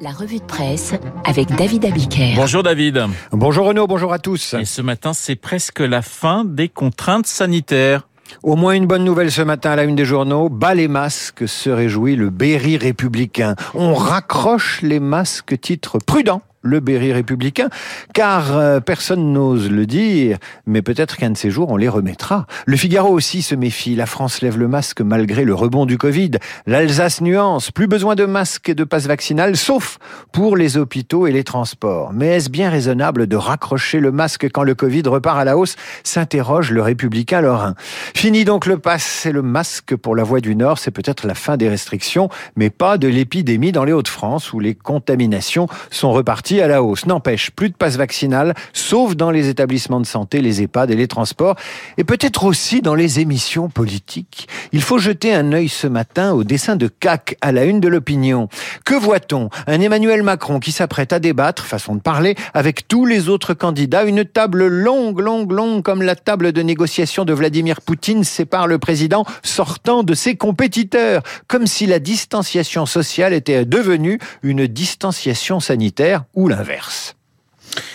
La revue de presse avec David Abiker. Bonjour David. Bonjour Renaud, bonjour à tous. Et ce matin, c'est presque la fin des contraintes sanitaires. Au moins une bonne nouvelle ce matin à la une des journaux. Bas les masques, se réjouit le Berry républicain. On raccroche les masques, titre prudent le Berry républicain, car euh, personne n'ose le dire, mais peut-être qu'un de ces jours on les remettra. Le Figaro aussi se méfie, la France lève le masque malgré le rebond du Covid. L'Alsace nuance, plus besoin de masques et de passe vaccinal, sauf pour les hôpitaux et les transports. Mais est-ce bien raisonnable de raccrocher le masque quand le Covid repart à la hausse s'interroge le républicain Lorrain. Fini donc le pass et le masque pour la Voie du Nord, c'est peut-être la fin des restrictions, mais pas de l'épidémie dans les Hauts-de-France où les contaminations sont reparties à la hausse. N'empêche, plus de passe vaccinal, sauf dans les établissements de santé, les EHPAD et les transports, et peut-être aussi dans les émissions politiques. Il faut jeter un œil ce matin au dessin de CAC à la une de l'opinion. Que voit-on? Un Emmanuel Macron qui s'apprête à débattre, façon de parler, avec tous les autres candidats, une table longue, longue, longue, comme la table de négociation de Vladimir Poutine sépare le président sortant de ses compétiteurs, comme si la distanciation sociale était devenue une distanciation sanitaire ou l'inverse.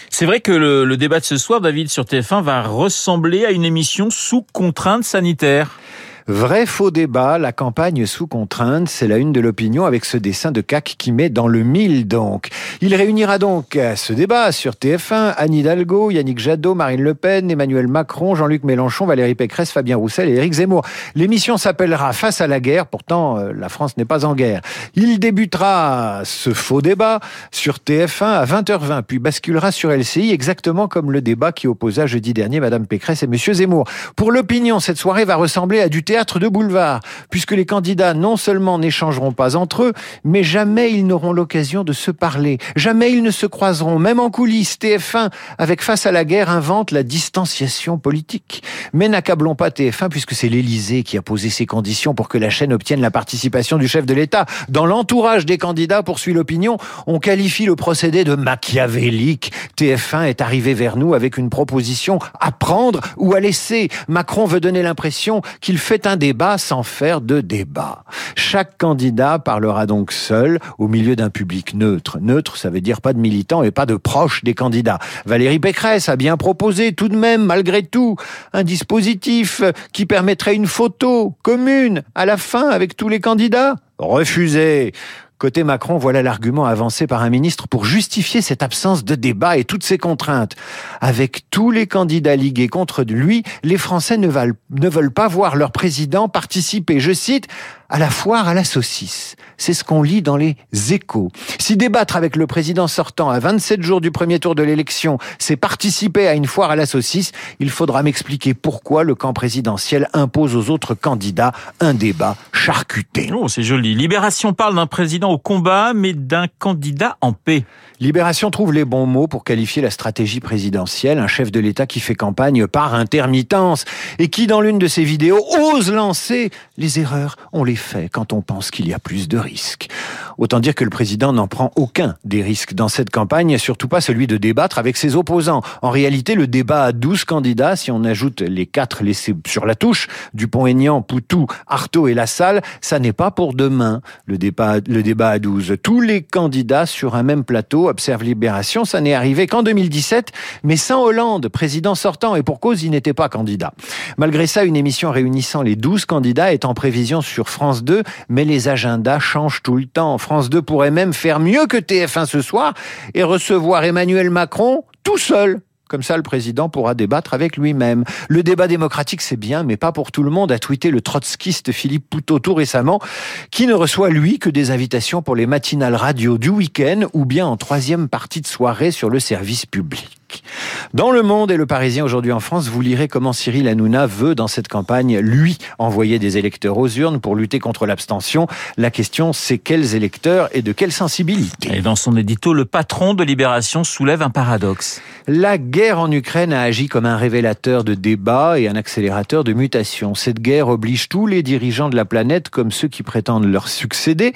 C'est vrai que le, le, débat de ce soir, David, sur TF1 va ressembler à une émission sous contrainte sanitaire. Vrai faux débat, la campagne sous contrainte, c'est la une de l'opinion avec ce dessin de CAC qui met dans le mille donc. Il réunira donc ce débat sur TF1 Anne Hidalgo, Yannick Jadot, Marine Le Pen, Emmanuel Macron, Jean-Luc Mélenchon, Valérie Pécresse, Fabien Roussel et Éric Zemmour. L'émission s'appellera Face à la guerre, pourtant euh, la France n'est pas en guerre. Il débutera ce faux débat sur TF1 à 20h20 puis basculera sur LCI exactement comme le débat qui opposa jeudi dernier Madame Pécresse et Monsieur Zemmour. Pour l'opinion, cette soirée va ressembler à du théâtre de boulevard, puisque les candidats non seulement n'échangeront pas entre eux, mais jamais ils n'auront l'occasion de se parler. Jamais ils ne se croiseront, même en coulisses. TF1, avec Face à la guerre, invente la distanciation politique. Mais n'accablons pas TF1, puisque c'est l'Élysée qui a posé ces conditions pour que la chaîne obtienne la participation du chef de l'État. Dans l'entourage des candidats, poursuit l'opinion, on qualifie le procédé de machiavélique. TF1 est arrivé vers nous avec une proposition à prendre ou à laisser. Macron veut donner l'impression qu'il fait un débat sans faire de débat. Chaque candidat parlera donc seul au milieu d'un public neutre. Neutre, ça veut dire pas de militants et pas de proches des candidats. Valérie Pécresse a bien proposé tout de même, malgré tout, un dispositif qui permettrait une photo commune à la fin avec tous les candidats. Refusé. Côté Macron, voilà l'argument avancé par un ministre pour justifier cette absence de débat et toutes ces contraintes. Avec tous les candidats ligués contre lui, les Français ne veulent, ne veulent pas voir leur président participer, je cite, à la foire à la saucisse. C'est ce qu'on lit dans les échos. Si débattre avec le président sortant à 27 jours du premier tour de l'élection, c'est participer à une foire à la saucisse, il faudra m'expliquer pourquoi le camp présidentiel impose aux autres candidats un débat charcuté. Oh, c'est joli. Libération parle d'un président au combat, mais d'un candidat en paix. Libération trouve les bons mots pour qualifier la stratégie présidentielle, un chef de l'État qui fait campagne par intermittence et qui, dans l'une de ses vidéos, ose lancer les erreurs. On les fait quand on pense qu'il y a plus de risques. Autant dire que le président n'en prend aucun des risques dans cette campagne, surtout pas celui de débattre avec ses opposants. En réalité, le débat à 12 candidats, si on ajoute les quatre laissés sur la touche, Dupont-Aignan, Poutou, Artaud et Lassalle, ça n'est pas pour demain, le débat, le débat à 12. Tous les candidats sur un même plateau, observe Libération, ça n'est arrivé qu'en 2017, mais sans Hollande, président sortant, et pour cause, il n'était pas candidat. Malgré ça, une émission réunissant les 12 candidats est en prévision sur France 2, mais les agendas changent tout le temps. France 2 pourrait même faire mieux que TF1 ce soir et recevoir Emmanuel Macron tout seul. Comme ça, le président pourra débattre avec lui-même. Le débat démocratique, c'est bien, mais pas pour tout le monde, a tweeté le trotskiste Philippe Poutot tout récemment, qui ne reçoit, lui, que des invitations pour les matinales radio du week-end ou bien en troisième partie de soirée sur le service public. Dans Le Monde et Le Parisien aujourd'hui en France, vous lirez comment Cyril Hanouna veut, dans cette campagne, lui, envoyer des électeurs aux urnes pour lutter contre l'abstention. La question, c'est quels électeurs et de quelle sensibilité? Et dans son édito, le patron de Libération soulève un paradoxe. La guerre en Ukraine a agi comme un révélateur de débat et un accélérateur de mutation. Cette guerre oblige tous les dirigeants de la planète, comme ceux qui prétendent leur succéder,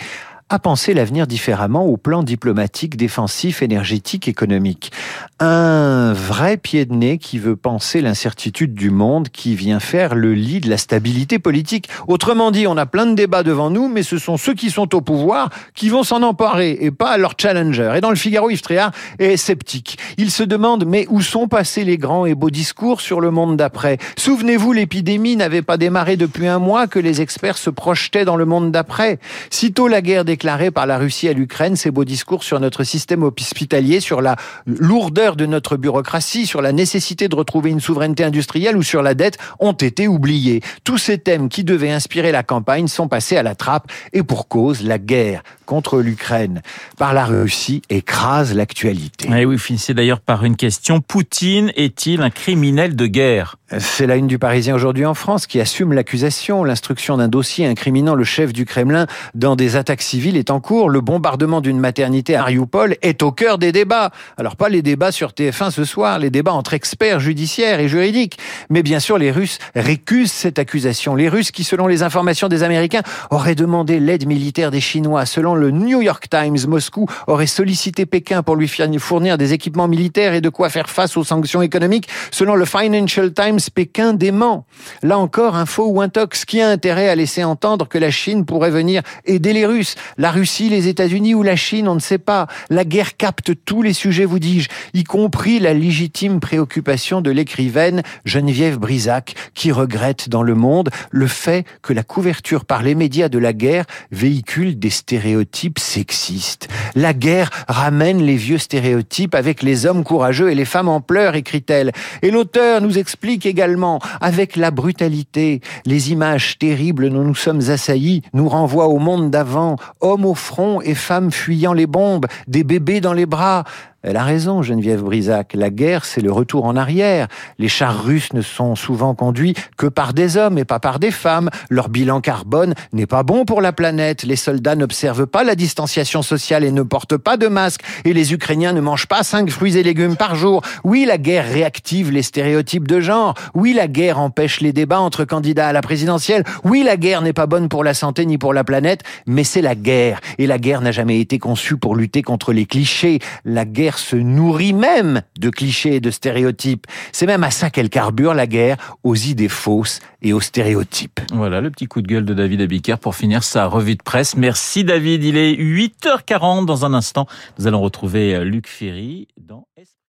à penser l'avenir différemment au plan diplomatique, défensif, énergétique, économique. Un vrai pied de nez qui veut penser l'incertitude du monde, qui vient faire le lit de la stabilité politique. Autrement dit, on a plein de débats devant nous, mais ce sont ceux qui sont au pouvoir qui vont s'en emparer et pas leur challenger. Et dans le Figaro, Yves Tréhard est sceptique. Il se demande, mais où sont passés les grands et beaux discours sur le monde d'après? Souvenez-vous, l'épidémie n'avait pas démarré depuis un mois que les experts se projetaient dans le monde d'après. Sitôt la guerre déclarée par la Russie à l'Ukraine, ces beaux discours sur notre système hospitalier, sur la lourdeur de notre bureaucratie, sur la nécessité de retrouver une souveraineté industrielle ou sur la dette ont été oubliés. Tous ces thèmes qui devaient inspirer la campagne sont passés à la trappe et pour cause, la guerre contre l'Ukraine par la Russie écrase l'actualité. Et oui, finissez d'ailleurs par une question. Poutine est-il un criminel de guerre? C'est la une du Parisien aujourd'hui en France qui assume l'accusation. L'instruction d'un dossier incriminant le chef du Kremlin dans des attaques civiles est en cours. Le bombardement d'une maternité à Mariupol est au cœur des débats. Alors pas les débats sur TF1 ce soir, les débats entre experts judiciaires et juridiques. Mais bien sûr, les Russes récusent cette accusation. Les Russes qui, selon les informations des Américains, auraient demandé l'aide militaire des Chinois. Selon le New York Times, Moscou aurait sollicité Pékin pour lui fournir des équipements militaires et de quoi faire face aux sanctions économiques. Selon le Financial Times, Pékin dément. Là encore, un faux ou un tox. Qui a intérêt à laisser entendre que la Chine pourrait venir aider les Russes? La Russie, les États-Unis ou la Chine, on ne sait pas. La guerre capte tous les sujets, vous dis-je, y compris la légitime préoccupation de l'écrivaine Geneviève Brisac, qui regrette dans Le Monde le fait que la couverture par les médias de la guerre véhicule des stéréotypes sexistes. La guerre ramène les vieux stéréotypes avec les hommes courageux et les femmes en pleurs, écrit-elle. Et l'auteur nous explique également, avec la brutalité, les images terribles dont nous sommes assaillis nous renvoient au monde d'avant, hommes au front et femmes fuyant les bombes, des bébés dans les bras, elle a raison, Geneviève Brisac. La guerre, c'est le retour en arrière. Les chars russes ne sont souvent conduits que par des hommes et pas par des femmes. Leur bilan carbone n'est pas bon pour la planète. Les soldats n'observent pas la distanciation sociale et ne portent pas de masque. Et les Ukrainiens ne mangent pas cinq fruits et légumes par jour. Oui, la guerre réactive les stéréotypes de genre. Oui, la guerre empêche les débats entre candidats à la présidentielle. Oui, la guerre n'est pas bonne pour la santé ni pour la planète, mais c'est la guerre. Et la guerre n'a jamais été conçue pour lutter contre les clichés. La se nourrit même de clichés et de stéréotypes. C'est même à ça qu'elle carbure la guerre, aux idées fausses et aux stéréotypes. Voilà le petit coup de gueule de David Abiker pour finir sa revue de presse. Merci David, il est 8h40 dans un instant. Nous allons retrouver Luc Ferry dans